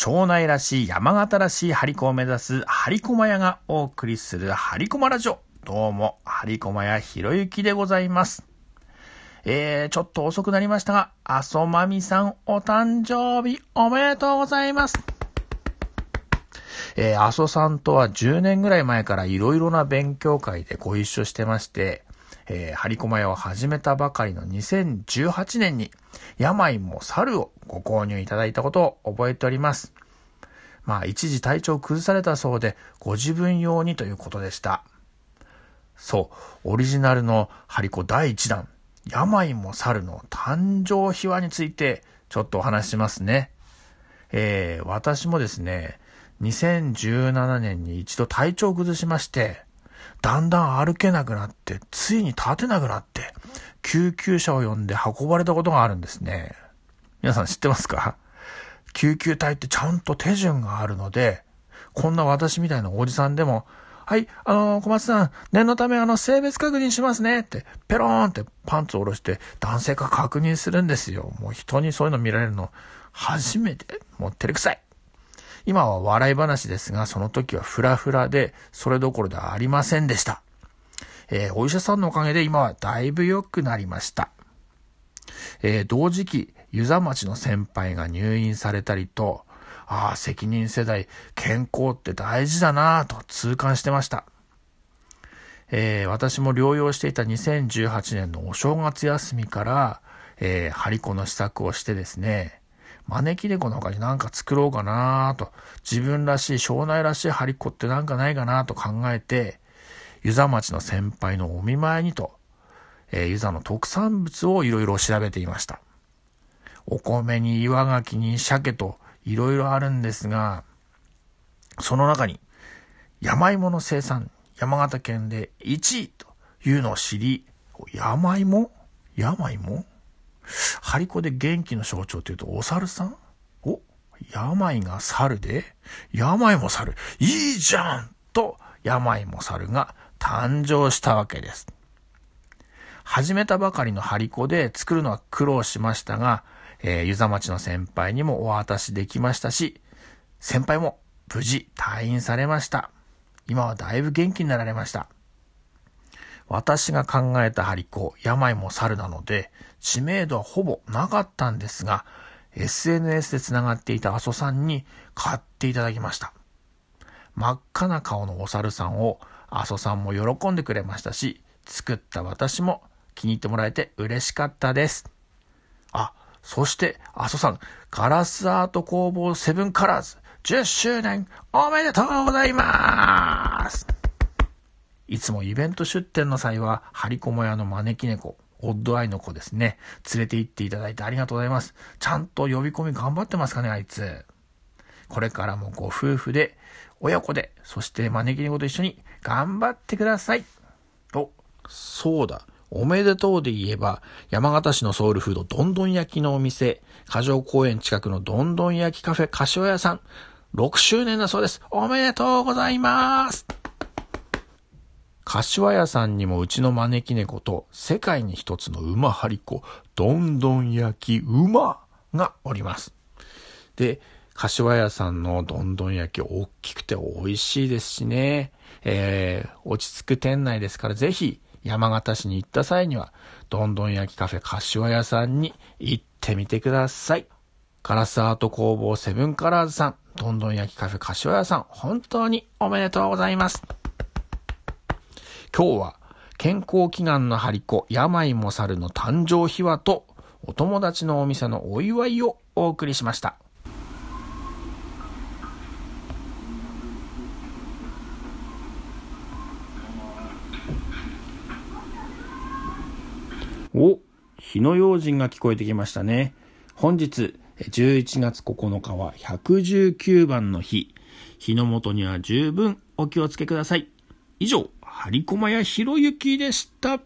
庄内らしい山形らしいハリコを目指すハリコマ屋がお送りするハリコマラジオ。どうも、ハリコマ屋ひろゆきでございます。えー、ちょっと遅くなりましたが、あそまみさんお誕生日おめでとうございます。えー、阿蘇さんとは10年ぐらい前からいろいろな勉強会でご一緒してまして、えー、張り込ま屋を始めたばかりの2018年に、病も猿をご購入いただいたことを覚えております。まあ、一時体調を崩されたそうで、ご自分用にということでした。そう、オリジナルのハリコ第1弾、病も猿の誕生秘話について、ちょっとお話ししますね。えー、私もですね、2017年に一度体調を崩しまして、だんだん歩けなくなって、ついに立てなくなって、救急車を呼んで運ばれたことがあるんですね。皆さん知ってますか？救急隊ってちゃんと手順があるので、こんな私みたいなおじさんでも、はい、あのー、小松さん、念のためあの、性別確認しますねって、ペローンってパンツを下ろして男性か確認するんですよ。もう人にそういうの見られるの初めて。もう照れくさい。今は笑い話ですが、その時はフラフラで、それどころではありませんでした。えー、お医者さんのおかげで今はだいぶ良くなりました。えー、同時期、湯沢町の先輩が入院されたりと、ああ、責任世代、健康って大事だなぁと痛感してました。えー、私も療養していた2018年のお正月休みから、えー、張り子の試作をしてですね、招き猫の他に何か作ろうかなと、自分らしい、庄内らしい張り子ってなんかないかなと考えて、湯沢町の先輩のお見舞いにと、えー、湯沢の特産物をいろいろ調べていました。お米に岩牡蠣に鮭といろいろあるんですが、その中に山芋の生産、山形県で1位というのを知り、山芋？山芋？張り子で元気の象徴というと、お猿さん？お？病が猿で？病も猿いいじゃんと、病も猿が誕生したわけです。始めたばかりの張り子で作るのは苦労しましたが、えー、湯沢町の先輩にもお渡しできましたし、先輩も無事退院されました。今はだいぶ元気になられました。私が考えた張り子、病も猿なので、知名度はほぼなかったんですが、SNS で繋がっていた阿蘇さんに買っていただきました。真っ赤な顔のお猿さんを阿蘇さんも喜んでくれましたし、作った私も気に入ってもらえて嬉しかったです。あ、そして阿蘇さん、ガラスアート工房セブンカラーズ10周年おめでとうございますいつもイベント出店の際は、張り子も屋の招き猫、オッドアイの子ですね、連れて行っていただいてありがとうございます。ちゃんと呼び込み頑張ってますかね、あいつ。これからもご夫婦で、親子で、そして招き猫と一緒に頑張ってください。お、そうだ。おめでとうで言えば、山形市のソウルフード、どんどん焼きのお店、過剰公園近くのどんどん焼きカフェ、柏屋さん、6周年だそうです。おめでとうございます。柏屋さんにもうちの招き猫と世界に一つの馬張り子、どんどん焼き馬がおります。で、柏屋さんのどんどん焼き大きくて美味しいですしね、えー、落ち着く店内ですからぜひ山形市に行った際には、どんどん焼きカフェ柏屋さんに行ってみてください。ガラスアート工房セブンカラーズさん、どんどん焼きカフェ柏屋さん、本当におめでとうございます。今日は健康祈願の張り子、病も猿の誕生秘話とお友達のお店のお祝いをお送りしました。お、火の用心が聞こえてきましたね。本日、11月9日は119番の日。火の元には十分お気をつけください。以上、張駒屋ひろゆきでした。